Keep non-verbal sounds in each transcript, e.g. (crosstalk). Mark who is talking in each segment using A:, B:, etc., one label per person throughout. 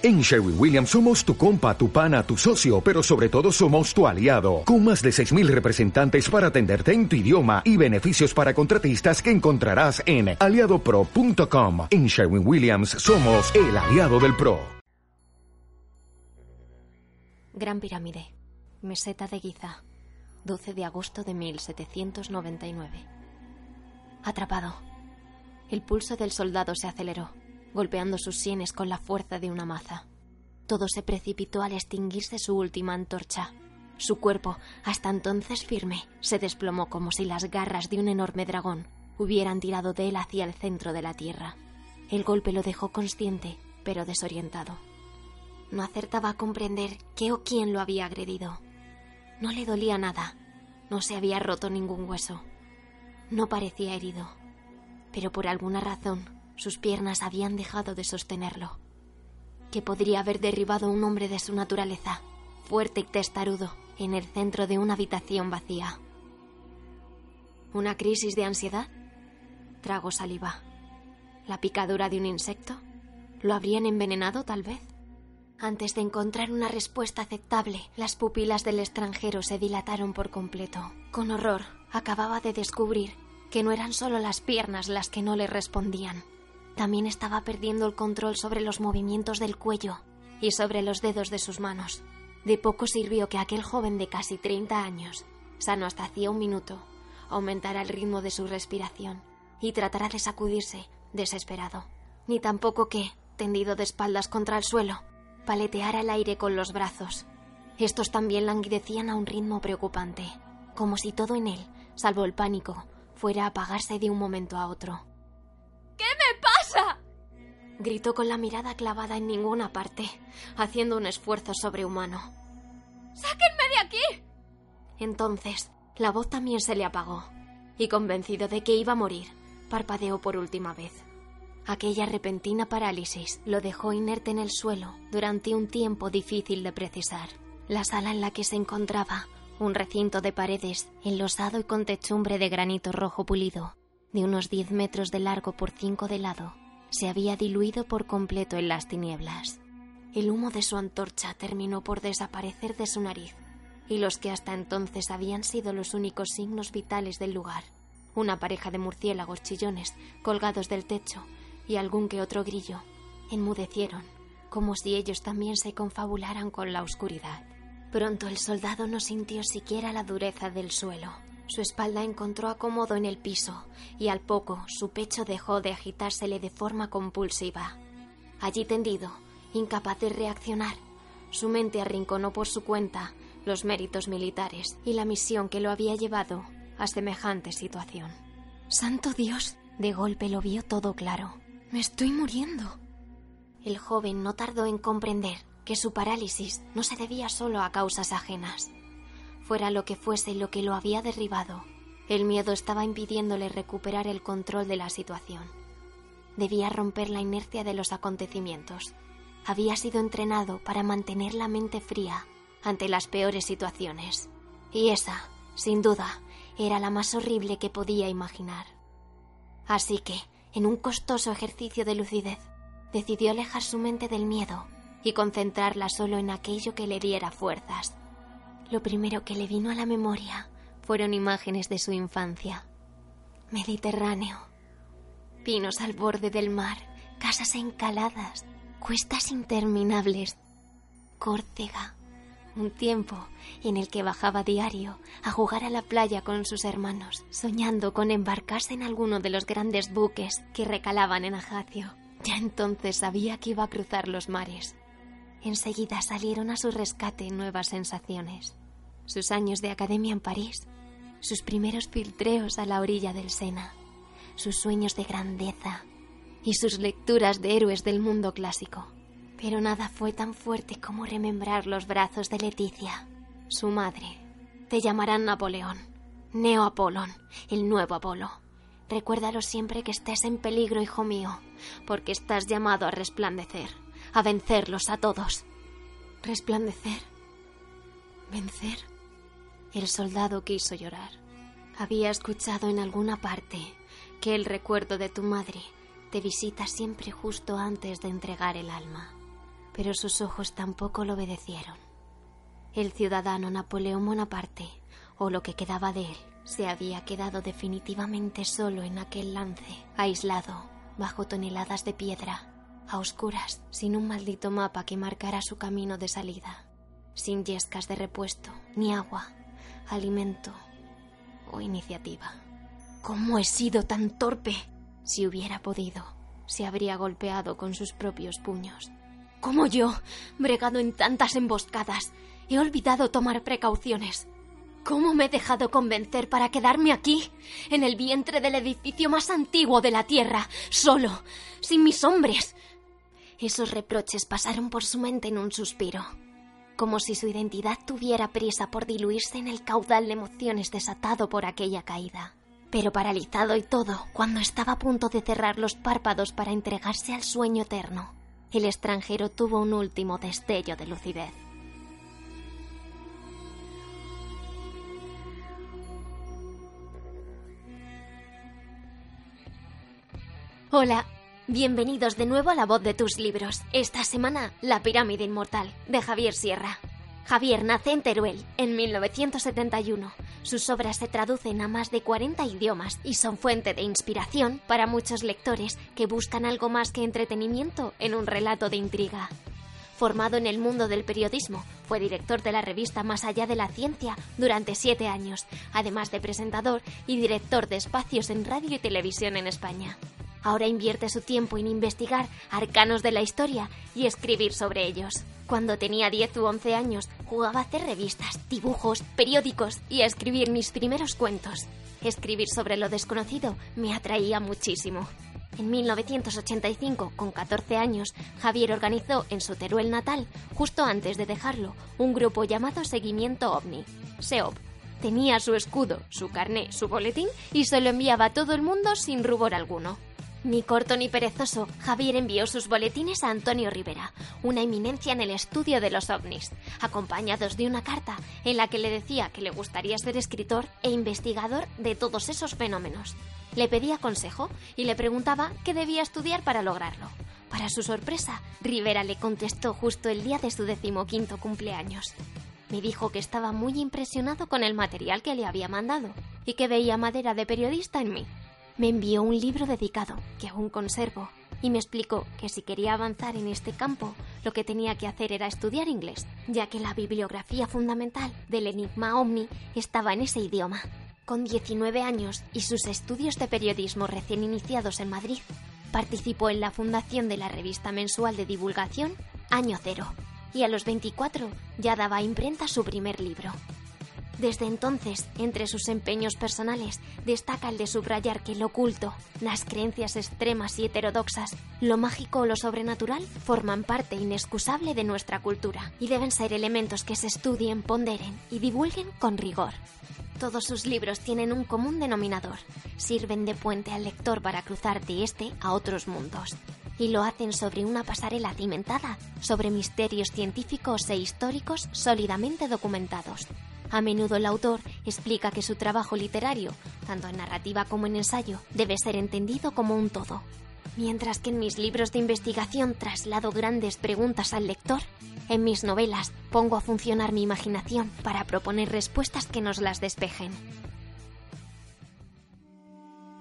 A: En Sherwin Williams somos tu compa, tu pana, tu socio, pero sobre todo somos tu aliado, con más de 6.000 representantes para atenderte en tu idioma y beneficios para contratistas que encontrarás en aliadopro.com. En Sherwin Williams somos el aliado del PRO.
B: Gran Pirámide, Meseta de Giza, 12 de agosto de 1799. Atrapado. El pulso del soldado se aceleró golpeando sus sienes con la fuerza de una maza. Todo se precipitó al extinguirse su última antorcha. Su cuerpo, hasta entonces firme, se desplomó como si las garras de un enorme dragón hubieran tirado de él hacia el centro de la tierra. El golpe lo dejó consciente, pero desorientado. No acertaba a comprender qué o quién lo había agredido. No le dolía nada. No se había roto ningún hueso. No parecía herido. Pero por alguna razón sus piernas habían dejado de sostenerlo. Que podría haber derribado un hombre de su naturaleza, fuerte y testarudo, en el centro de una habitación vacía. ¿Una crisis de ansiedad? Trago saliva. ¿La picadura de un insecto? ¿Lo habrían envenenado, tal vez? Antes de encontrar una respuesta aceptable, las pupilas del extranjero se dilataron por completo. Con horror, acababa de descubrir que no eran solo las piernas las que no le respondían, también estaba perdiendo el control sobre los movimientos del cuello y sobre los dedos de sus manos. De poco sirvió que aquel joven de casi 30 años, sano hasta hacía un minuto, aumentara el ritmo de su respiración y tratara de sacudirse, desesperado. Ni tampoco que, tendido de espaldas contra el suelo, paleteara el aire con los brazos. Estos también languidecían a un ritmo preocupante, como si todo en él, salvo el pánico, fuera a apagarse de un momento a otro.
C: ¿Qué me pasa?
B: Gritó con la mirada clavada en ninguna parte, haciendo un esfuerzo sobrehumano.
C: ¡Sáquenme de aquí!
B: Entonces, la voz también se le apagó, y convencido de que iba a morir, parpadeó por última vez. Aquella repentina parálisis lo dejó inerte en el suelo durante un tiempo difícil de precisar. La sala en la que se encontraba, un recinto de paredes enlosado y con techumbre de granito rojo pulido, de unos diez metros de largo por cinco de lado, se había diluido por completo en las tinieblas. El humo de su antorcha terminó por desaparecer de su nariz, y los que hasta entonces habían sido los únicos signos vitales del lugar, una pareja de murciélagos chillones colgados del techo y algún que otro grillo, enmudecieron, como si ellos también se confabularan con la oscuridad. Pronto el soldado no sintió siquiera la dureza del suelo. Su espalda encontró acomodo en el piso y al poco su pecho dejó de agitársele de forma compulsiva. Allí tendido, incapaz de reaccionar, su mente arrinconó por su cuenta los méritos militares y la misión que lo había llevado a semejante situación. Santo Dios, de golpe lo vio todo claro. Me estoy muriendo. El joven no tardó en comprender que su parálisis no se debía solo a causas ajenas fuera lo que fuese lo que lo había derribado, el miedo estaba impidiéndole recuperar el control de la situación. Debía romper la inercia de los acontecimientos. Había sido entrenado para mantener la mente fría ante las peores situaciones. Y esa, sin duda, era la más horrible que podía imaginar. Así que, en un costoso ejercicio de lucidez, decidió alejar su mente del miedo y concentrarla solo en aquello que le diera fuerzas. Lo primero que le vino a la memoria fueron imágenes de su infancia. Mediterráneo. Pinos al borde del mar, casas encaladas, cuestas interminables. Córcega. Un tiempo en el que bajaba diario a jugar a la playa con sus hermanos, soñando con embarcarse en alguno de los grandes buques que recalaban en Ajacio. Ya entonces sabía que iba a cruzar los mares. Enseguida salieron a su rescate nuevas sensaciones. Sus años de academia en París, sus primeros filtreos a la orilla del Sena, sus sueños de grandeza y sus lecturas de héroes del mundo clásico. Pero nada fue tan fuerte como remembrar los brazos de Leticia, su madre. Te llamarán Napoleón, Neo Apolón, el nuevo Apolo. Recuérdalo siempre que estés en peligro, hijo mío, porque estás llamado a resplandecer a vencerlos a todos. Resplandecer. Vencer. El soldado quiso llorar. Había escuchado en alguna parte que el recuerdo de tu madre te visita siempre justo antes de entregar el alma. pero sus ojos tampoco lo obedecieron. El ciudadano Napoleón Bonaparte, o lo que quedaba de él, se había quedado definitivamente solo en aquel lance, aislado, bajo toneladas de piedra, a oscuras, sin un maldito mapa que marcara su camino de salida, sin yescas de repuesto, ni agua, alimento o iniciativa. ¿Cómo he sido tan torpe? Si hubiera podido, se habría golpeado con sus propios puños. ¿Cómo yo, bregado en tantas emboscadas, he olvidado tomar precauciones? ¿Cómo me he dejado convencer para quedarme aquí, en el vientre del edificio más antiguo de la Tierra, solo, sin mis hombres? Esos reproches pasaron por su mente en un suspiro, como si su identidad tuviera prisa por diluirse en el caudal de emociones desatado por aquella caída. Pero paralizado y todo, cuando estaba a punto de cerrar los párpados para entregarse al sueño eterno, el extranjero tuvo un último destello de lucidez. Hola, bienvenidos de nuevo a la voz de tus libros. Esta semana, La pirámide inmortal, de Javier Sierra. Javier nace en Teruel en 1971. Sus obras se traducen a más de 40 idiomas y son fuente de inspiración para muchos lectores que buscan algo más que entretenimiento en un relato de intriga. Formado en el mundo del periodismo, fue director de la revista Más allá de la ciencia durante siete años, además de presentador y director de espacios en radio y televisión en España. Ahora invierte su tiempo en investigar arcanos de la historia y escribir sobre ellos. Cuando tenía 10 u 11 años, jugaba a hacer revistas, dibujos, periódicos y a escribir mis primeros cuentos. Escribir sobre lo desconocido me atraía muchísimo. En 1985, con 14 años, Javier organizó en su Teruel natal, justo antes de dejarlo, un grupo llamado Seguimiento OVNI, SEOP. Tenía su escudo, su carné, su boletín y se lo enviaba a todo el mundo sin rubor alguno. Ni corto ni perezoso, Javier envió sus boletines a Antonio Rivera, una eminencia en el estudio de los ovnis, acompañados de una carta en la que le decía que le gustaría ser escritor e investigador de todos esos fenómenos. Le pedía consejo y le preguntaba qué debía estudiar para lograrlo. Para su sorpresa, Rivera le contestó justo el día de su decimoquinto cumpleaños. Me dijo que estaba muy impresionado con el material que le había mandado y que veía madera de periodista en mí me envió un libro dedicado, que aún conservo, y me explicó que si quería avanzar en este campo, lo que tenía que hacer era estudiar inglés, ya que la bibliografía fundamental del Enigma Omni estaba en ese idioma. Con 19 años y sus estudios de periodismo recién iniciados en Madrid, participó en la fundación de la revista mensual de divulgación Año Cero, y a los 24 ya daba a imprenta su primer libro, desde entonces, entre sus empeños personales, destaca el de subrayar que lo oculto, las creencias extremas y heterodoxas, lo mágico o lo sobrenatural forman parte inexcusable de nuestra cultura y deben ser elementos que se estudien, ponderen y divulguen con rigor. Todos sus libros tienen un común denominador. Sirven de puente al lector para cruzar de este a otros mundos. Y lo hacen sobre una pasarela cimentada, sobre misterios científicos e históricos sólidamente documentados. A menudo el autor explica que su trabajo literario, tanto en narrativa como en ensayo, debe ser entendido como un todo. Mientras que en mis libros de investigación traslado grandes preguntas al lector, en mis novelas pongo a funcionar mi imaginación para proponer respuestas que nos las despejen.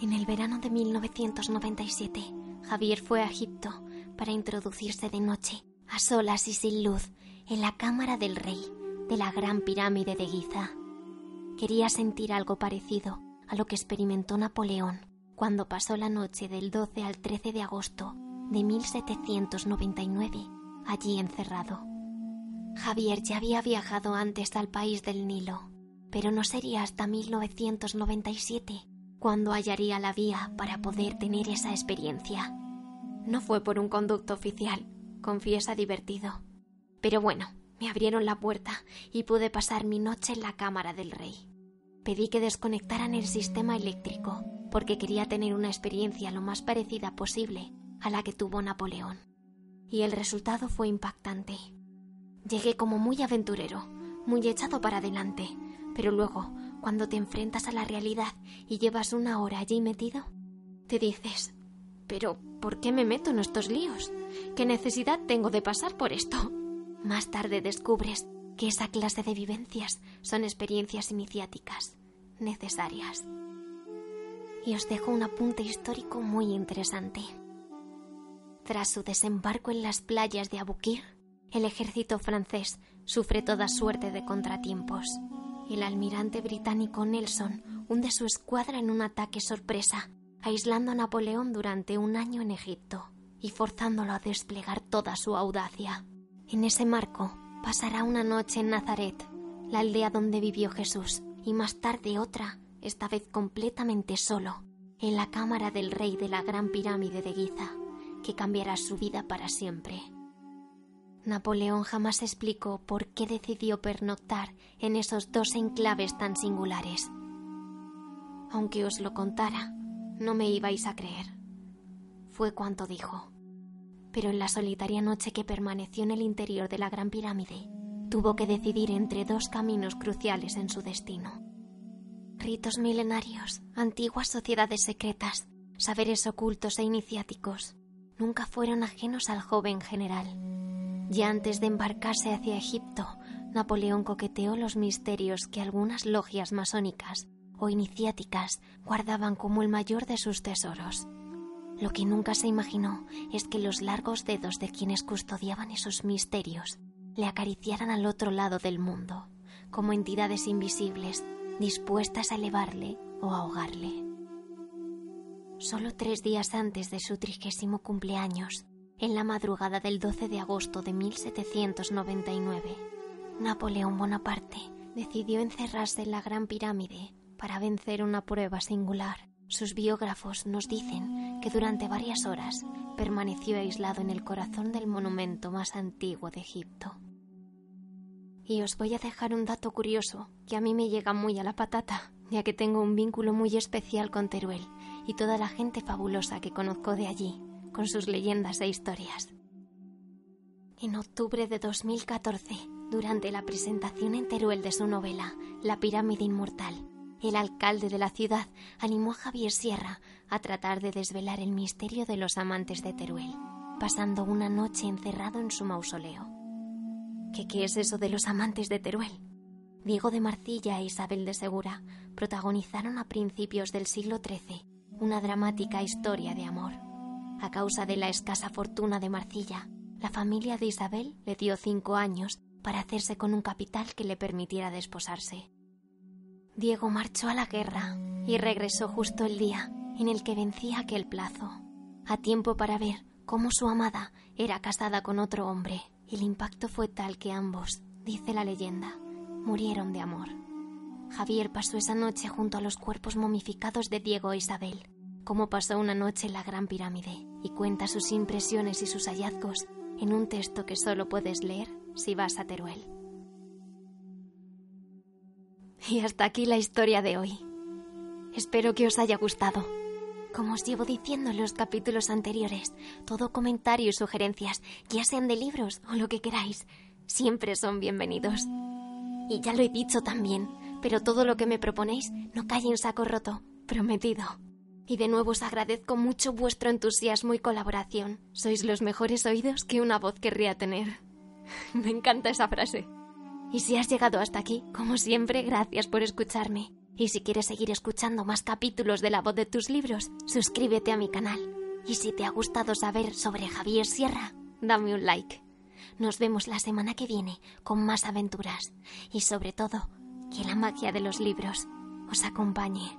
B: En el verano de 1997, Javier fue a Egipto para introducirse de noche, a solas y sin luz, en la cámara del rey de la gran pirámide de Giza. Quería sentir algo parecido a lo que experimentó Napoleón cuando pasó la noche del 12 al 13 de agosto de 1799 allí encerrado. Javier ya había viajado antes al país del Nilo, pero no sería hasta 1997 cuando hallaría la vía para poder tener esa experiencia. No fue por un conducto oficial, confiesa divertido. Pero bueno, me abrieron la puerta y pude pasar mi noche en la cámara del rey. Pedí que desconectaran el sistema eléctrico porque quería tener una experiencia lo más parecida posible a la que tuvo Napoleón. Y el resultado fue impactante. Llegué como muy aventurero, muy echado para adelante, pero luego, cuando te enfrentas a la realidad y llevas una hora allí metido, te dices, pero ¿por qué me meto en estos líos? ¿Qué necesidad tengo de pasar por esto? Más tarde descubres que esa clase de vivencias son experiencias iniciáticas necesarias. Y os dejo un apunte histórico muy interesante. Tras su desembarco en las playas de Abukir, el ejército francés sufre toda suerte de contratiempos. El almirante británico Nelson hunde su escuadra en un ataque sorpresa, aislando a Napoleón durante un año en Egipto y forzándolo a desplegar toda su audacia. En ese marco pasará una noche en Nazaret, la aldea donde vivió Jesús, y más tarde otra, esta vez completamente solo, en la cámara del rey de la gran pirámide de Giza, que cambiará su vida para siempre. Napoleón jamás explicó por qué decidió pernoctar en esos dos enclaves tan singulares. Aunque os lo contara, no me ibais a creer. Fue cuanto dijo. Pero en la solitaria noche que permaneció en el interior de la Gran Pirámide, tuvo que decidir entre dos caminos cruciales en su destino. Ritos milenarios, antiguas sociedades secretas, saberes ocultos e iniciáticos, nunca fueron ajenos al joven general ya antes de embarcarse hacia Egipto, Napoleón coqueteó los misterios que algunas logias masónicas o iniciáticas guardaban como el mayor de sus tesoros. Lo que nunca se imaginó es que los largos dedos de quienes custodiaban esos misterios le acariciaran al otro lado del mundo, como entidades invisibles dispuestas a elevarle o ahogarle. Solo tres días antes de su trigésimo cumpleaños, en la madrugada del 12 de agosto de 1799, Napoleón Bonaparte decidió encerrarse en la Gran Pirámide para vencer una prueba singular. Sus biógrafos nos dicen que durante varias horas permaneció aislado en el corazón del monumento más antiguo de Egipto. Y os voy a dejar un dato curioso que a mí me llega muy a la patata, ya que tengo un vínculo muy especial con Teruel y toda la gente fabulosa que conozco de allí con sus leyendas e historias. En octubre de 2014, durante la presentación en Teruel de su novela La pirámide inmortal, el alcalde de la ciudad animó a Javier Sierra a tratar de desvelar el misterio de los amantes de Teruel, pasando una noche encerrado en su mausoleo. ¿Qué, qué es eso de los amantes de Teruel? Diego de Marcilla e Isabel de Segura protagonizaron a principios del siglo XIII una dramática historia de amor. A causa de la escasa fortuna de Marcilla, la familia de Isabel le dio cinco años para hacerse con un capital que le permitiera desposarse. Diego marchó a la guerra y regresó justo el día en el que vencía aquel plazo, a tiempo para ver cómo su amada era casada con otro hombre. El impacto fue tal que ambos, dice la leyenda, murieron de amor. Javier pasó esa noche junto a los cuerpos momificados de Diego e Isabel, como pasó una noche en la Gran Pirámide y cuenta sus impresiones y sus hallazgos en un texto que solo puedes leer si vas a Teruel. Y hasta aquí la historia de hoy. Espero que os haya gustado. Como os llevo diciendo en los capítulos anteriores, todo comentario y sugerencias, ya sean de libros o lo que queráis, siempre son bienvenidos. Y ya lo he dicho también, pero todo lo que me proponéis no cae en saco roto, prometido. Y de nuevo os agradezco mucho vuestro entusiasmo y colaboración. Sois los mejores oídos que una voz querría tener. (laughs) Me encanta esa frase. Y si has llegado hasta aquí, como siempre, gracias por escucharme. Y si quieres seguir escuchando más capítulos de la voz de tus libros, suscríbete a mi canal. Y si te ha gustado saber sobre Javier Sierra, dame un like. Nos vemos la semana que viene con más aventuras. Y sobre todo, que la magia de los libros os acompañe.